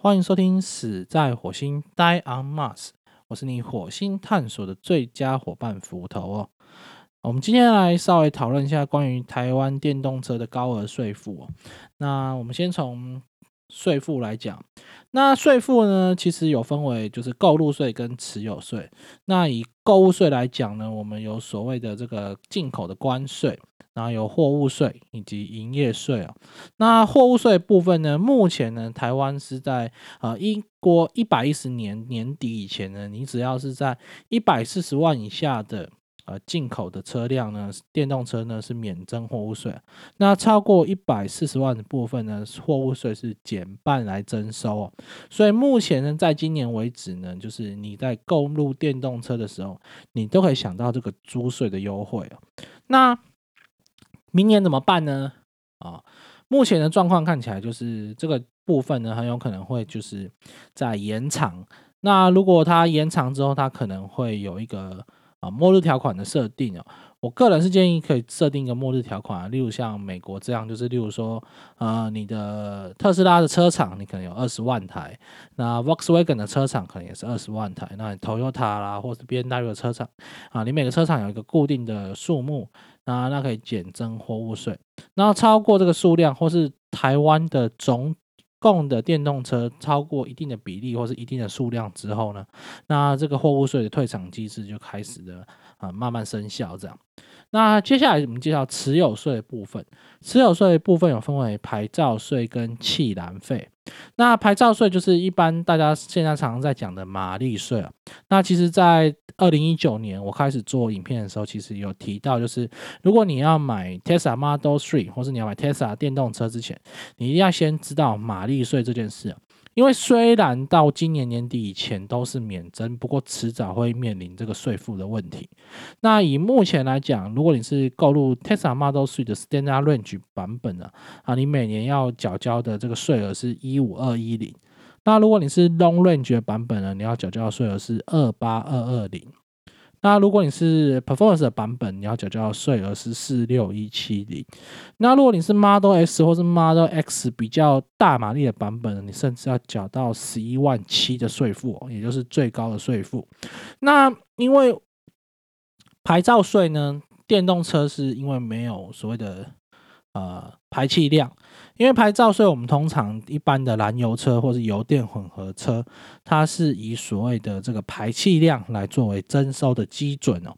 欢迎收听《死在火星 Die on Mars》，我是你火星探索的最佳伙伴斧头哦。我们今天来稍微讨论一下关于台湾电动车的高额税负哦。那我们先从税负来讲，那税负呢，其实有分为就是购入税跟持有税。那以购物税来讲呢，我们有所谓的这个进口的关税。然后有货物税以及营业税啊。那货物税部分呢，目前呢，台湾是在呃英国一百一十年年底以前呢，你只要是在一百四十万以下的呃进口的车辆呢，电动车呢是免征货物税。那超过一百四十万的部分呢，货物税是减半来征收。所以目前呢，在今年为止呢，就是你在购入电动车的时候，你都可以想到这个租税的优惠啊。那明年怎么办呢？啊，目前的状况看起来就是这个部分呢，很有可能会就是在延长。那如果它延长之后，它可能会有一个啊末日条款的设定哦。我个人是建议可以设定一个末日条款啊，例如像美国这样，就是例如说，呃，你的特斯拉的车厂你可能有二十万台，那 Volkswagen 的车厂可能也是二十万台，那 Toyota 啦或者 B N W 的车厂啊，你每个车厂有一个固定的数目。那那可以减征货物税，然后超过这个数量，或是台湾的总共的电动车超过一定的比例或是一定的数量之后呢，那这个货物税的退场机制就开始的啊慢慢生效这样。那接下来我们介绍持有税的部分，持有税部分有分为牌照税跟气燃费。那牌照税就是一般大家现在常常在讲的马力税啊。那其实，在二零一九年我开始做影片的时候，其实有提到，就是如果你要买 Tesla Model Three，或是你要买 Tesla 电动车之前，你一定要先知道马力税这件事。因为虽然到今年年底以前都是免征，不过迟早会面临这个税负的问题。那以目前来讲，如果你是购入 Tesla Model Three 的 Standard Range 版本的啊，你每年要缴交的这个税额是一五二一零。那如果你是 Long Range 版本呢，你要缴交的税额是二八二二零。那如果你是 Performance 的版本，你要缴交税额是四六一七零。那如果你是 Model S 或是 Model X 比较大马力的版本，你甚至要缴到十一万七的税负，也就是最高的税负。那因为牌照税呢，电动车是因为没有所谓的呃排气量。因为牌照所以，我们通常一般的燃油车或是油电混合车，它是以所谓的这个排气量来作为征收的基准哦。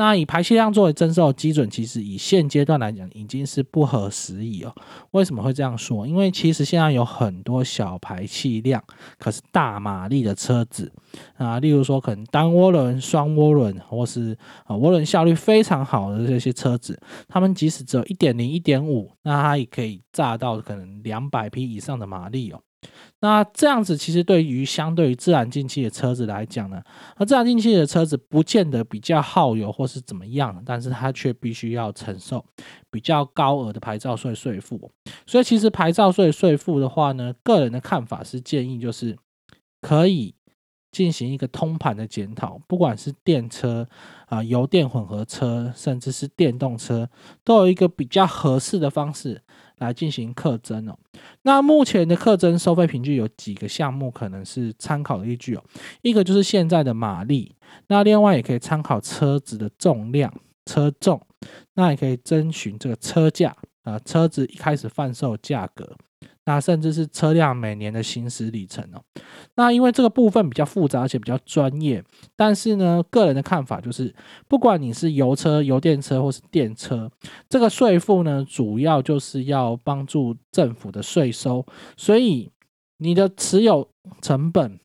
那以排气量作为征收的基准，其实以现阶段来讲已经是不合时宜哦。为什么会这样说？因为其实现在有很多小排气量，可是大马力的车子啊，例如说可能单涡轮、双涡轮，或是啊涡轮效率非常好的这些车子，他们即使只有一点零、一点五，那它也可以炸到。可能两百匹以上的马力哦，那这样子其实对于相对于自然进气的车子来讲呢，而自然进气的车子不见得比较耗油或是怎么样，但是它却必须要承受比较高额的牌照税税负。所以其实牌照税税负的话呢，个人的看法是建议就是可以进行一个通盘的检讨，不管是电车啊、油电混合车，甚至是电动车，都有一个比较合适的方式。来进行课征哦。那目前的课征收费凭据有几个项目可能是参考的依据哦。一个就是现在的马力，那另外也可以参考车子的重量、车重，那也可以征询这个车价啊，车子一开始贩售价格。那甚至是车辆每年的行驶里程哦。那因为这个部分比较复杂，而且比较专业，但是呢，个人的看法就是，不管你是油车、油电车或是电车，这个税负呢，主要就是要帮助政府的税收，所以你的持有成本。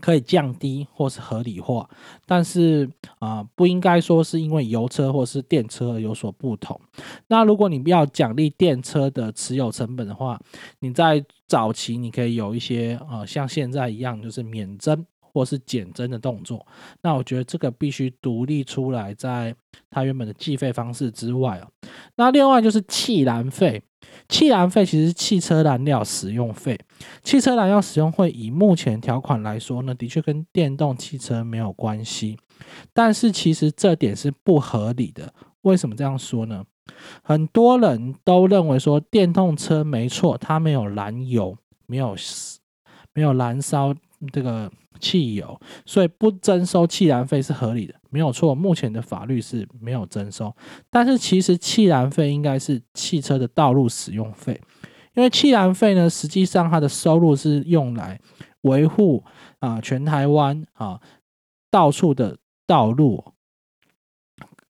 可以降低或是合理化，但是啊，不应该说是因为油车或是电车有所不同。那如果你要奖励电车的持有成本的话，你在早期你可以有一些呃，像现在一样，就是免征或是减征的动作。那我觉得这个必须独立出来，在它原本的计费方式之外哦。那另外就是气燃费。气燃费其实是汽车燃料使用费，汽车燃料使用会以目前条款来说呢，的确跟电动汽车没有关系，但是其实这点是不合理的。为什么这样说呢？很多人都认为说电动车没错，它没有燃油，没有没有燃烧这个汽油，所以不征收气燃费是合理的，没有错。目前的法律是没有征收，但是其实气燃费应该是汽车的道路使用费，因为气燃费呢，实际上它的收入是用来维护啊全台湾啊到处的道路。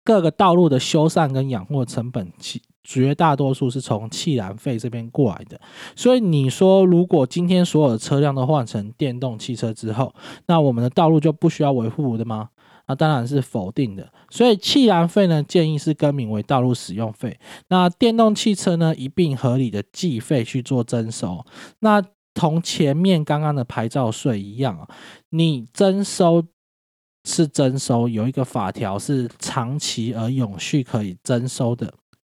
各个道路的修缮跟养护成本，其绝大多数是从气燃费这边过来的。所以你说，如果今天所有的车辆都换成电动汽车之后，那我们的道路就不需要维护的吗？那当然是否定的。所以气燃费呢，建议是更名为道路使用费。那电动汽车呢，一并合理的计费去做征收。那同前面刚刚的牌照税一样啊，你征收。是征收有一个法条是长期而永续可以征收的、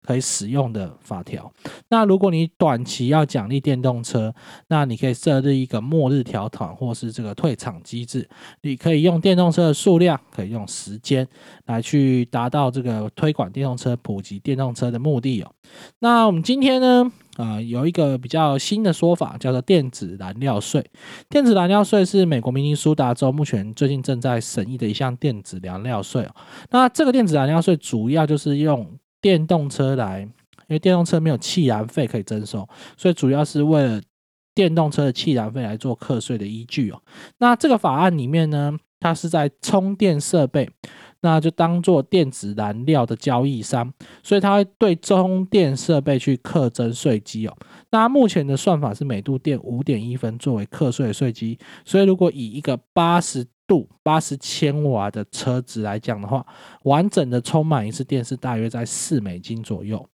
可以使用的法条。那如果你短期要奖励电动车，那你可以设立一个末日条款或是这个退场机制。你可以用电动车的数量，可以用时间来去达到这个推广电动车、普及电动车的目的哦。那我们今天呢？啊，有一个比较新的说法，叫做电子燃料税。电子燃料税是美国明尼苏达州目前最近正在审议的一项电子燃料税哦。那这个电子燃料税主要就是用电动车来，因为电动车没有气燃费可以征收，所以主要是为了电动车的气燃费来做课税的依据哦。那这个法案里面呢，它是在充电设备。那就当做电子燃料的交易商，所以它会对充电设备去课征税基哦。那目前的算法是每度电五点一分作为课税的税基，所以如果以一个八十度八十千瓦的车子来讲的话，完整的充满一次电是大约在四美金左右。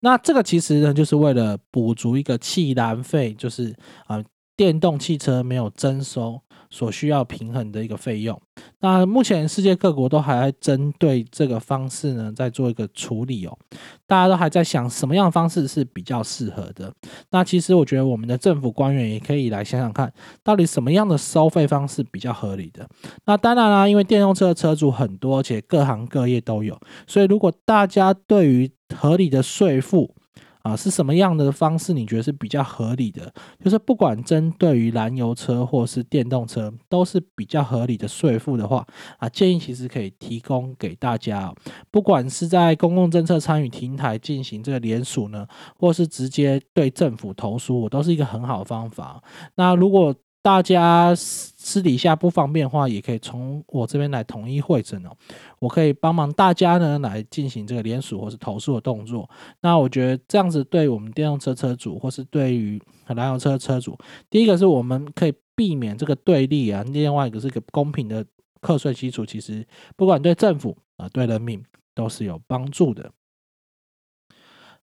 那这个其实呢，就是为了补足一个气燃费，就是啊，电动汽车没有征收。所需要平衡的一个费用，那目前世界各国都还在针对这个方式呢，在做一个处理哦。大家都还在想什么样的方式是比较适合的。那其实我觉得我们的政府官员也可以来想想看，到底什么样的收费方式比较合理的。那当然啦，因为电动车的车主很多，而且各行各业都有，所以如果大家对于合理的税负，啊，是什么样的方式你觉得是比较合理的？就是不管针对于燃油车或是电动车，都是比较合理的税负的话，啊，建议其实可以提供给大家。不管是在公共政策参与平台进行这个联署呢，或是直接对政府投诉，我都是一个很好的方法。那如果大家私底下不方便的话，也可以从我这边来统一会诊哦。我可以帮忙大家呢来进行这个联署或是投诉的动作。那我觉得这样子对我们电动车车主或是对于燃油车车主，第一个是我们可以避免这个对立啊，另外一个是个公平的课税基础。其实不管对政府啊对人民都是有帮助的。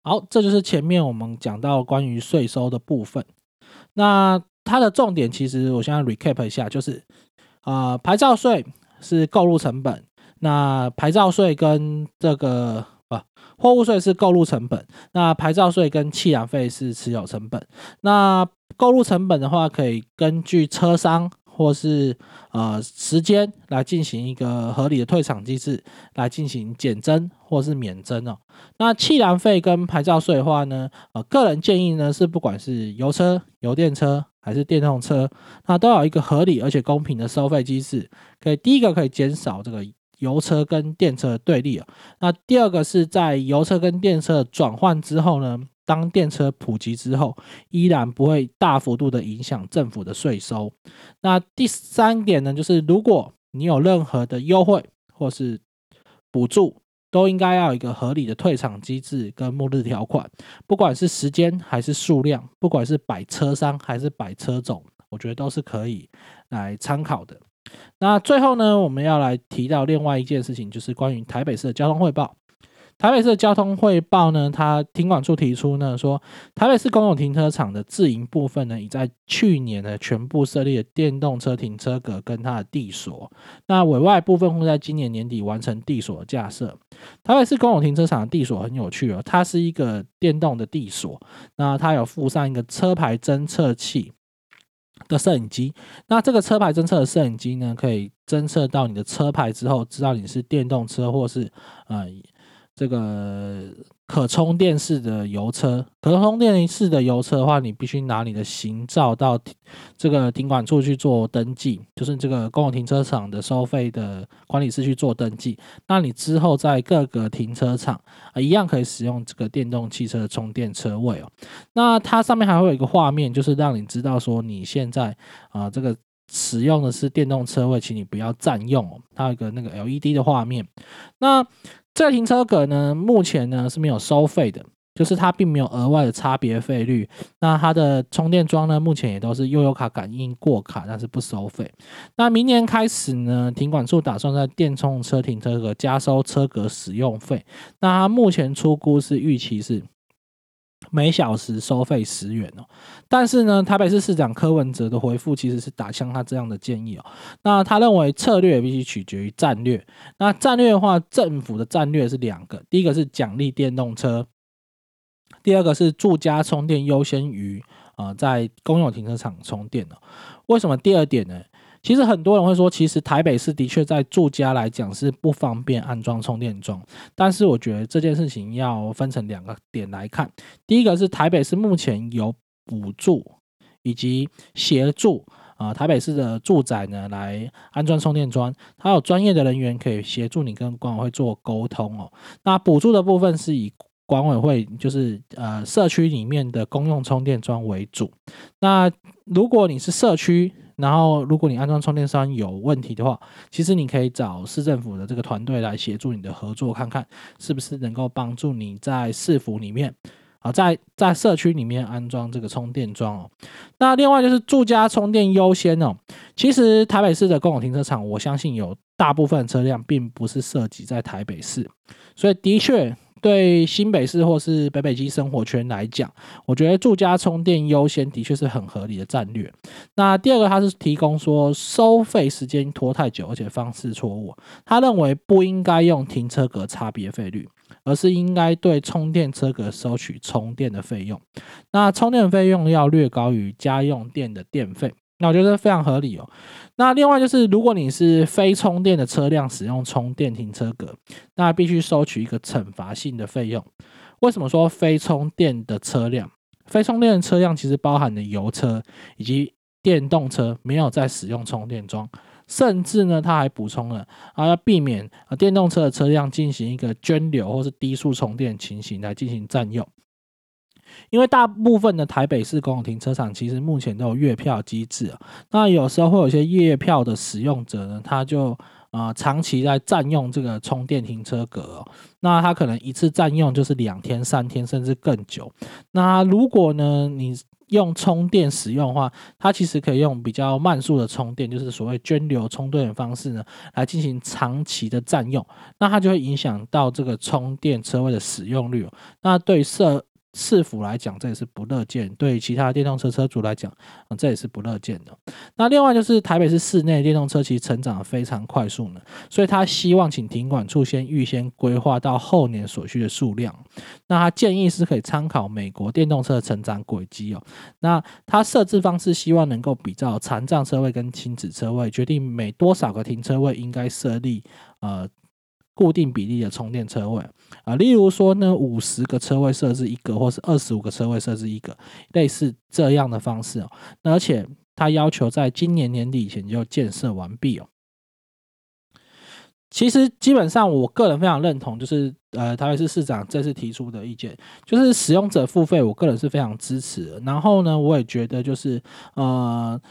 好，这就是前面我们讲到关于税收的部分。那它的重点其实，我现在 recap 一下，就是啊，牌照税是购入成本，那牌照税跟这个啊货物税是购入成本，那牌照税跟气燃费是持有成本。那购入成本的话，可以根据车商。或是呃时间来进行一个合理的退场机制，来进行减征或是免征哦。那气燃费跟牌照税的话呢，呃，个人建议呢是不管是油车、油电车还是电动车，那都有一个合理而且公平的收费机制。可以第一个可以减少这个油车跟电车的对立啊。那第二个是在油车跟电车转换之后呢？当电车普及之后，依然不会大幅度的影响政府的税收。那第三点呢，就是如果你有任何的优惠或是补助，都应该要有一个合理的退场机制跟末日条款，不管是时间还是数量，不管是摆车商还是摆车种，我觉得都是可以来参考的。那最后呢，我们要来提到另外一件事情，就是关于台北市的交通汇报。台北市交通汇报呢，它停管处提出呢，说台北市公有停车场的自营部分呢，已在去年呢全部设立了电动车停车格跟它的地锁，那委外部分会在今年年底完成地锁架设。台北市公有停车场的地锁很有趣哦，它是一个电动的地锁，那它有附上一个车牌侦测器的摄影机，那这个车牌侦测的摄影机呢，可以侦测到你的车牌之后，知道你是电动车或是呃。这个可充电式的油车，可充电式的油车的话，你必须拿你的行照到这个停管处去做登记，就是这个公共停车场的收费的管理室去做登记。那你之后在各个停车场啊，一样可以使用这个电动汽车的充电车位哦。那它上面还会有一个画面，就是让你知道说你现在啊这个使用的是电动车位，请你不要占用哦。它有一个那个 LED 的画面，那。这停车格呢，目前呢是没有收费的，就是它并没有额外的差别费率。那它的充电桩呢，目前也都是悠游卡感应过卡，但是不收费。那明年开始呢，停管处打算在电充车停车格加收车格使用费。那它目前出估是预期是。每小时收费十元哦，但是呢，台北市市长柯文哲的回复其实是打向他这样的建议哦。那他认为策略必须取决于战略。那战略的话，政府的战略是两个，第一个是奖励电动车，第二个是住家充电优先于啊在公有停车场充电哦。为什么第二点呢？其实很多人会说，其实台北市的确在住家来讲是不方便安装充电桩，但是我觉得这件事情要分成两个点来看。第一个是台北市目前有补助以及协助啊，台北市的住宅呢来安装充电桩，它有专业的人员可以协助你跟管委会做沟通哦。那补助的部分是以管委会就是呃社区里面的公用充电桩为主。那如果你是社区，然后，如果你安装充电桩有问题的话，其实你可以找市政府的这个团队来协助你的合作，看看是不是能够帮助你在市府里面啊，在在社区里面安装这个充电桩哦。那另外就是住家充电优先哦。其实台北市的公共停车场，我相信有大部分车辆并不是涉及在台北市，所以的确。对新北市或是北北基生活圈来讲，我觉得住家充电优先的确是很合理的战略。那第二个，他是提供说收费时间拖太久，而且方式错误。他认为不应该用停车格差别费率，而是应该对充电车格收取充电的费用。那充电费用要略高于家用电的电费。那我觉得非常合理哦。那另外就是，如果你是非充电的车辆使用充电停车格，那必须收取一个惩罚性的费用。为什么说非充电的车辆？非充电的车辆其实包含的油车以及电动车没有在使用充电桩，甚至呢，它还补充了啊，要避免啊电动车的车辆进行一个涓流或是低速充电情形来进行占用。因为大部分的台北市公共停车场其实目前都有月票机制，那有时候会有一些月票的使用者呢，他就啊长期在占用这个充电停车格，那他可能一次占用就是两天、三天甚至更久。那如果呢你用充电使用的话，它其实可以用比较慢速的充电，就是所谓涓流充电的方式呢，来进行长期的占用，那它就会影响到这个充电车位的使用率。那对设市府来讲，这也是不乐见；对其他电动车车主来讲，这也是不乐见的。那另外就是台北市市内电动车其实成长非常快速呢，所以他希望请停管处先预先规划到后年所需的数量。那他建议是可以参考美国电动车的成长轨迹哦。那他设置方式希望能够比较残障车位跟亲子车位，决定每多少个停车位应该设立呃。固定比例的充电车位啊，例如说呢，五十个车位设置一个，或是二十五个车位设置一个，类似这样的方式哦。而且他要求在今年年底以前就建设完毕哦。其实基本上，我个人非常认同，就是呃，台北市市长这次提出的意见，就是使用者付费，我个人是非常支持。然后呢，我也觉得就是呃。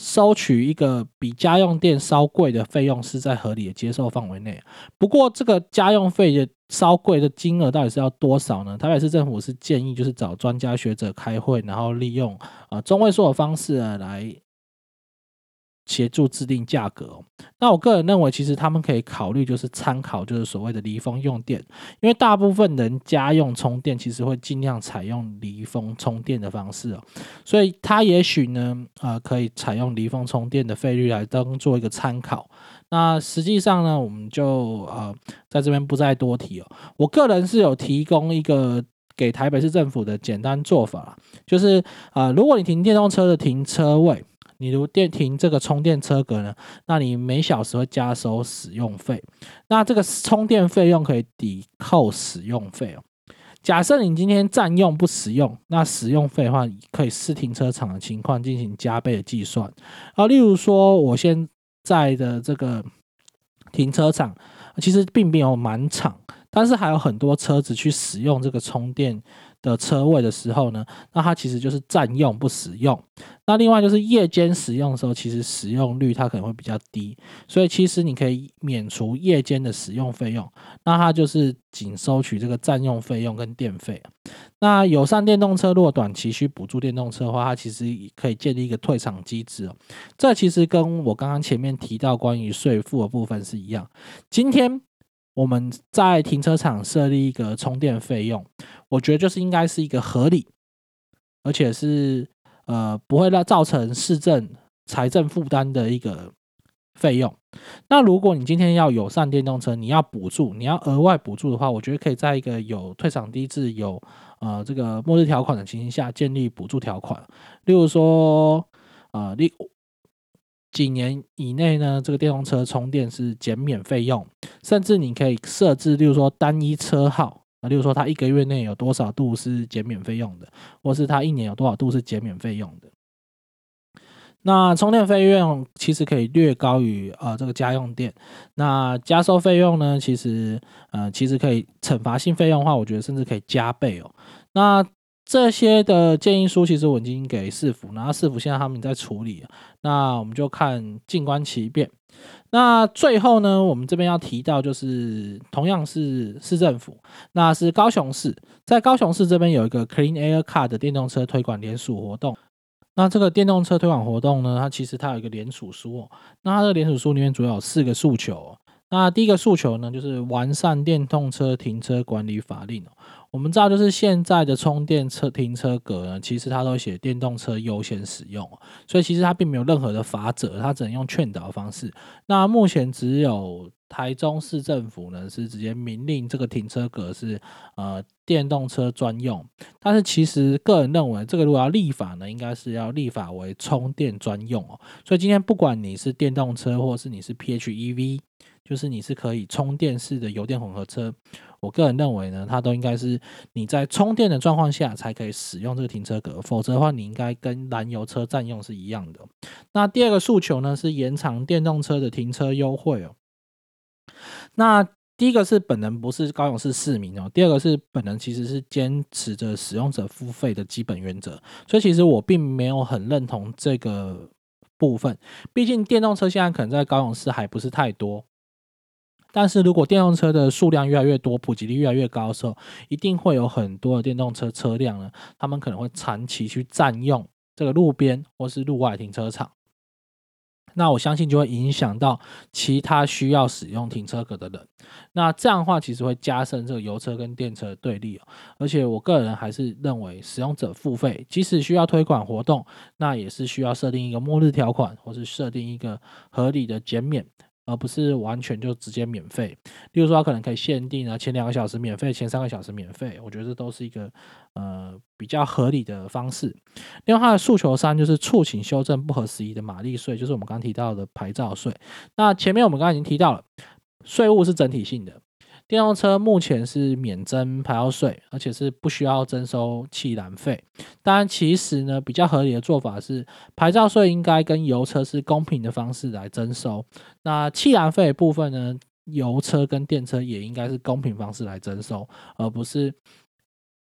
收取一个比家用电稍贵的费用是在合理的接受范围内。不过，这个家用费的稍贵的金额到底是要多少呢？台北市政府是建议就是找专家学者开会，然后利用啊中位数的方式来。协助制定价格，那我个人认为，其实他们可以考虑就是参考，就是所谓的离峰用电，因为大部分人家用充电其实会尽量采用离峰充电的方式哦，所以他也许呢，呃，可以采用离峰充电的费率来当做一个参考。那实际上呢，我们就呃在这边不再多提哦。我个人是有提供一个给台北市政府的简单做法，就是啊，如果你停电动车的停车位。你如电停这个充电车格呢，那你每小时会加收使用费，那这个充电费用可以抵扣使用费哦。假设你今天占用不使用，那使用费的话，可以视停车场的情况进行加倍的计算。啊，例如说我现在的这个停车场其实并没有满场，但是还有很多车子去使用这个充电。的车位的时候呢，那它其实就是占用不使用。那另外就是夜间使用的时候，其实使用率它可能会比较低，所以其实你可以免除夜间的使用费用，那它就是仅收取这个占用费用跟电费。那友善电动车如果短期需补助电动车的话，它其实可以建立一个退场机制哦。这其实跟我刚刚前面提到关于税负的部分是一样。今天我们在停车场设立一个充电费用。我觉得就是应该是一个合理，而且是呃不会让造成市政财政负担的一个费用。那如果你今天要友善电动车，你要补助，你要额外补助的话，我觉得可以在一个有退场机制、有呃这个末日条款的情形下建立补助条款。例如说，呃，例几年以内呢，这个电动车充电是减免费用，甚至你可以设置，例如说单一车号。那例如说，它一个月内有多少度是减免费用的，或是它一年有多少度是减免费用的？那充电费用其实可以略高于呃这个家用电。那加收费用呢，其实呃其实可以惩罚性费用的话，我觉得甚至可以加倍哦。那这些的建议书其实我已经给市府，然后市府现在他们在处理，那我们就看静观其变。那最后呢，我们这边要提到，就是同样是市政府，那是高雄市，在高雄市这边有一个 Clean Air Car 的电动车推广联署活动。那这个电动车推广活动呢，它其实它有一个联署书哦。那它的联署书里面主要有四个诉求。那第一个诉求呢，就是完善电动车停车管理法令。我们知道，就是现在的充电车停车格呢，其实它都写电动车优先使用，所以其实它并没有任何的法则，它只能用劝导方式。那目前只有台中市政府呢，是直接明令这个停车格是呃电动车专用，但是其实个人认为，这个如果要立法呢，应该是要立法为充电专用哦。所以今天不管你是电动车，或是你是 PHEV。就是你是可以充电式的油电混合车，我个人认为呢，它都应该是你在充电的状况下才可以使用这个停车格，否则的话，你应该跟燃油车占用是一样的。那第二个诉求呢，是延长电动车的停车优惠哦。那第一个是本人不是高雄市市民哦，第二个是本人其实是坚持着使用者付费的基本原则，所以其实我并没有很认同这个部分。毕竟电动车现在可能在高雄市还不是太多。但是如果电动车的数量越来越多，普及率越来越高的时候，一定会有很多的电动车车辆呢，他们可能会长期去占用这个路边或是路外停车场。那我相信就会影响到其他需要使用停车格的人。那这样的话，其实会加深这个油车跟电车的对立哦。而且我个人还是认为，使用者付费，即使需要推广活动，那也是需要设定一个末日条款，或是设定一个合理的减免。而不是完全就直接免费，例如说，它可能可以限定啊，前两个小时免费，前三个小时免费，我觉得这都是一个呃比较合理的方式。另外，它的诉求三就是促请修正不合时宜的马力税，就是我们刚刚提到的牌照税。那前面我们刚刚已经提到了，税务是整体性的。电动车目前是免征牌照税，而且是不需要征收气燃费。当然，其实呢，比较合理的做法是，牌照税应该跟油车是公平的方式来征收。那气燃费部分呢，油车跟电车也应该是公平方式来征收，而不是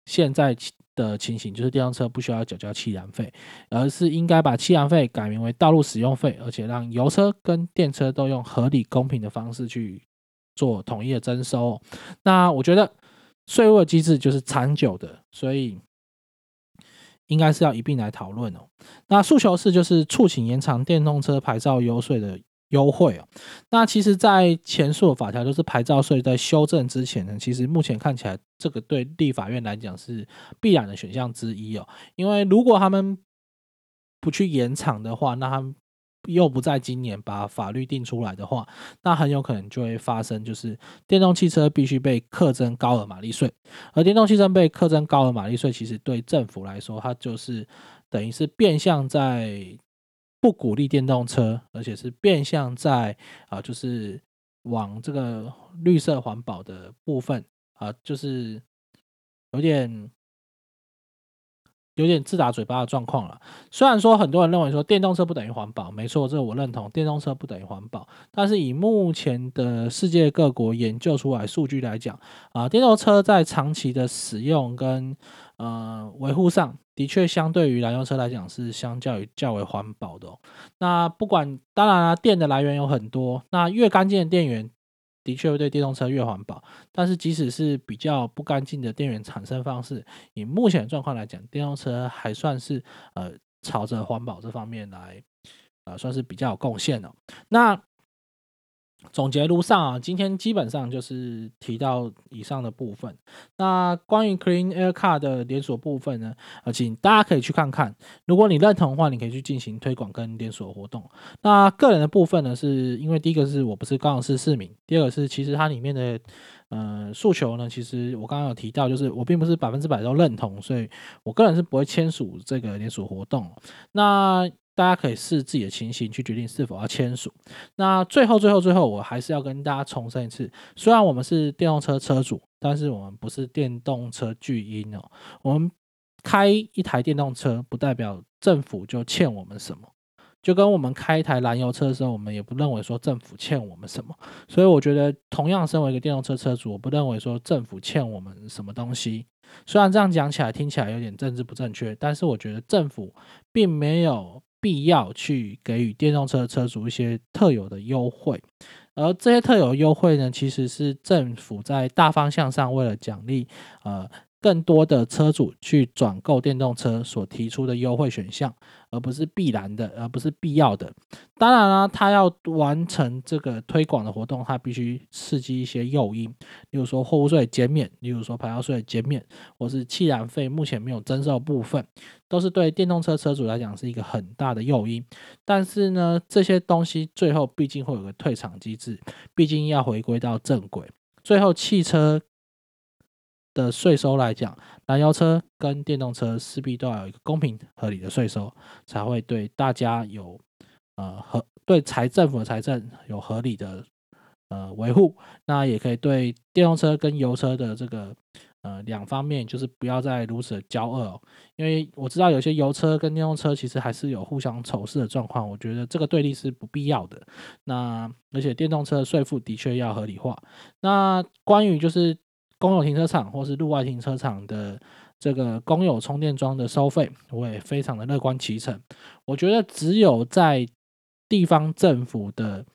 现在的情形，就是电动车不需要缴交气燃费，而是应该把气燃费改名为道路使用费，而且让油车跟电车都用合理公平的方式去。做统一的征收，那我觉得税务的机制就是长久的，所以应该是要一并来讨论哦。那诉求是就是促请延长电动车牌照优税的优惠哦。那其实，在前述的法条就是牌照税在修正之前呢，其实目前看起来这个对立法院来讲是必然的选项之一哦。因为如果他们不去延长的话，那他们。又不在今年把法律定出来的话，那很有可能就会发生，就是电动汽车必须被课征高额马力税，而电动汽车被课征高额马力税，其实对政府来说，它就是等于是变相在不鼓励电动车，而且是变相在啊，就是往这个绿色环保的部分啊，就是有点。有点自打嘴巴的状况了。虽然说很多人认为说电动车不等于环保，没错，这个我认同，电动车不等于环保。但是以目前的世界各国研究出来数据来讲，啊，电动车在长期的使用跟呃维护上的确相对于燃油车来讲是相较于较为环保的。那不管当然了，电的来源有很多，那越干净的电源。的确会对电动车越环保，但是即使是比较不干净的电源产生方式，以目前的状况来讲，电动车还算是呃朝着环保这方面来，呃算是比较有贡献的。那总结如上啊，今天基本上就是提到以上的部分。那关于 Clean Air Car 的连锁部分呢，呃，请大家可以去看看。如果你认同的话，你可以去进行推广跟连锁活动。那个人的部分呢，是因为第一个是我不是高雄市市民，第二个是其实它里面的呃诉求呢，其实我刚刚有提到，就是我并不是百分之百都认同，所以我个人是不会签署这个连锁活动。那大家可以视自己的情形去决定是否要签署。那最后、最后、最后，我还是要跟大家重申一次：虽然我们是电动车车主，但是我们不是电动车巨婴哦。我们开一台电动车，不代表政府就欠我们什么。就跟我们开一台燃油车的时候，我们也不认为说政府欠我们什么。所以我觉得，同样身为一个电动车车主，我不认为说政府欠我们什么东西。虽然这样讲起来听起来有点政治不正确，但是我觉得政府并没有。必要去给予电动车车主一些特有的优惠，而这些特有优惠呢，其实是政府在大方向上为了奖励呃更多的车主去转购电动车所提出的优惠选项。而不是必然的，而不是必要的。当然了，他要完成这个推广的活动，他必须刺激一些诱因，例如说货物税减免，例如说牌照税减免，或是气燃费目前没有征收部分，都是对电动车车主来讲是一个很大的诱因。但是呢，这些东西最后毕竟会有个退场机制，毕竟要回归到正轨。最后，汽车。的税收来讲，燃油车跟电动车势必都要有一个公平合理的税收，才会对大家有呃合对财政府的财政有合理的呃维护。那也可以对电动车跟油车的这个呃两方面，就是不要再如此的骄傲。因为我知道有些油车跟电动车其实还是有互相仇视的状况，我觉得这个对立是不必要的。那而且电动车的税负的确要合理化。那关于就是。公有停车场或是路外停车场的这个公有充电桩的收费，我也非常的乐观其成。我觉得只有在地方政府的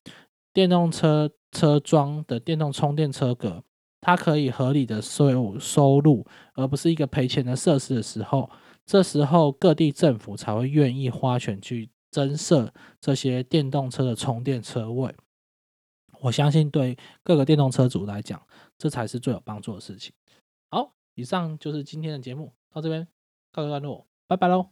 电动车车桩的电动充电车格，它可以合理的收收入，而不是一个赔钱的设施的时候，这时候各地政府才会愿意花钱去增设这些电动车的充电车位。我相信对各个电动车主来讲，这才是最有帮助的事情。好，以上就是今天的节目，到这边告一段落，拜拜喽。